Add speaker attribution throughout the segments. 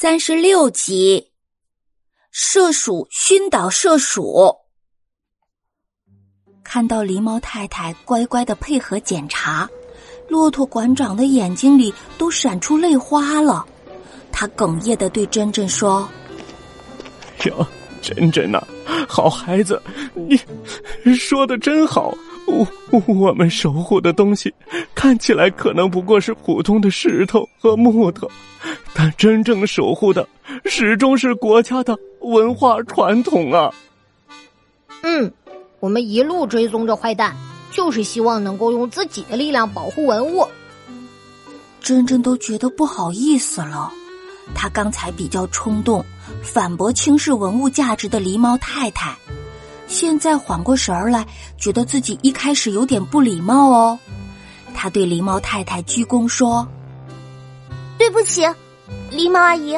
Speaker 1: 三十六集，射鼠熏倒射鼠。看到狸猫太太乖乖的配合检查，骆驼馆长的眼睛里都闪出泪花了。他哽咽的对珍珍说：“
Speaker 2: 哟，珍珍呐，好孩子，你说的真好。我我们守护的东西，看起来可能不过是普通的石头和木头。”但真正守护的始终是国家的文化传统啊！
Speaker 3: 嗯，我们一路追踪着坏蛋，就是希望能够用自己的力量保护文物。
Speaker 1: 真真都觉得不好意思了，他刚才比较冲动，反驳轻视文物价值的狸猫太太，现在缓过神儿来，觉得自己一开始有点不礼貌哦。他对狸猫太太鞠躬说：“
Speaker 4: 对不起。”狸猫阿姨，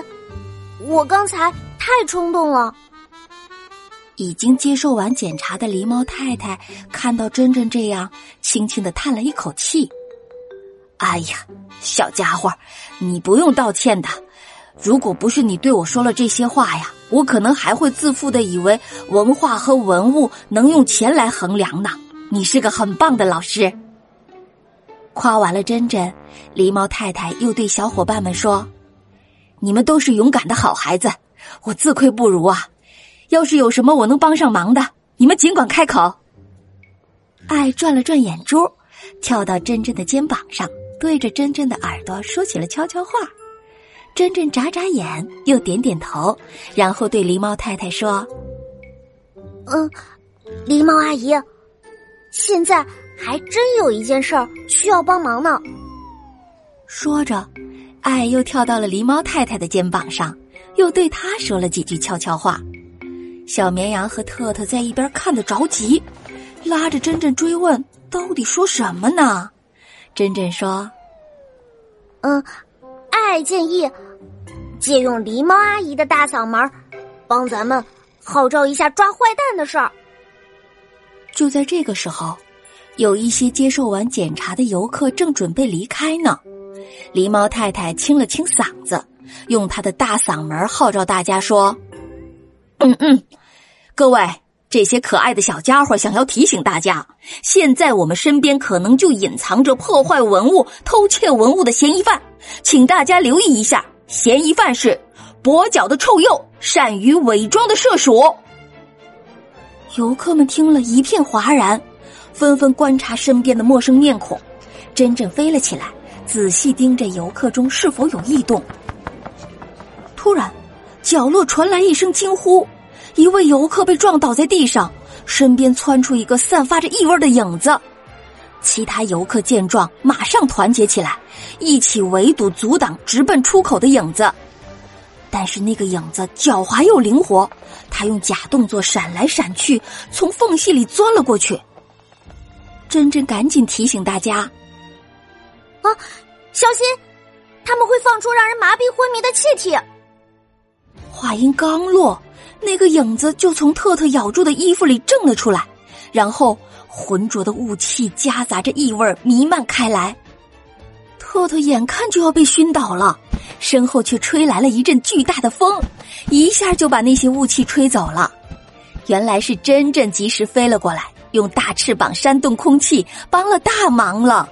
Speaker 4: 我刚才太冲动了。
Speaker 1: 已经接受完检查的狸猫太太看到珍珍这样，轻轻的叹了一口气：“哎呀，小家伙，你不用道歉的。如果不是你对我说了这些话呀，我可能还会自负的以为文化和文物能用钱来衡量呢。你是个很棒的老师。”夸完了珍珍，狸猫太太又对小伙伴们说。你们都是勇敢的好孩子，我自愧不如啊！要是有什么我能帮上忙的，你们尽管开口。爱转了转眼珠，跳到珍珍的肩膀上，对着珍珍的耳朵说起了悄悄话。珍珍眨眨眼，又点点头，然后对狸猫太太说：“
Speaker 4: 嗯，狸猫阿姨，现在还真有一件事儿需要帮忙呢。”
Speaker 1: 说着。爱又跳到了狸猫太太的肩膀上，又对他说了几句悄悄话。小绵羊和特特在一边看得着急，拉着珍珍追问：“到底说什么呢？”珍珍说：“
Speaker 4: 嗯，爱建议借用狸猫阿姨的大嗓门，帮咱们号召一下抓坏蛋的事儿。”
Speaker 1: 就在这个时候，有一些接受完检查的游客正准备离开呢。狸猫太太清了清嗓子，用她的大嗓门号召大家说：“嗯嗯，各位这些可爱的小家伙，想要提醒大家，现在我们身边可能就隐藏着破坏文物、偷窃文物的嫌疑犯，请大家留意一下，嫌疑犯是跛脚的臭鼬，善于伪装的射鼠。”游客们听了一片哗然，纷纷观察身边的陌生面孔。真正飞了起来。仔细盯着游客中是否有异动。突然，角落传来一声惊呼，一位游客被撞倒在地上，身边窜出一个散发着异味的影子。其他游客见状，马上团结起来，一起围堵阻挡直奔出口的影子。但是那个影子狡猾又灵活，他用假动作闪来闪去，从缝隙里钻了过去。珍珍赶紧提醒大家。
Speaker 4: 啊，小心！他们会放出让人麻痹昏迷的气体。
Speaker 1: 话音刚落，那个影子就从特特咬住的衣服里挣了出来，然后浑浊的雾气夹杂着异味弥漫开来。特特眼看就要被熏倒了，身后却吹来了一阵巨大的风，一下就把那些雾气吹走了。原来是真真及时飞了过来，用大翅膀扇动空气，帮了大忙了。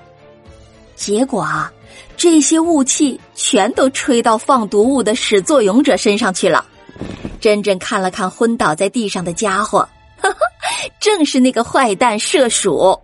Speaker 1: 结果啊，这些雾气全都吹到放毒物的始作俑者身上去了。珍珍看了看昏倒在地上的家伙，正是那个坏蛋射鼠。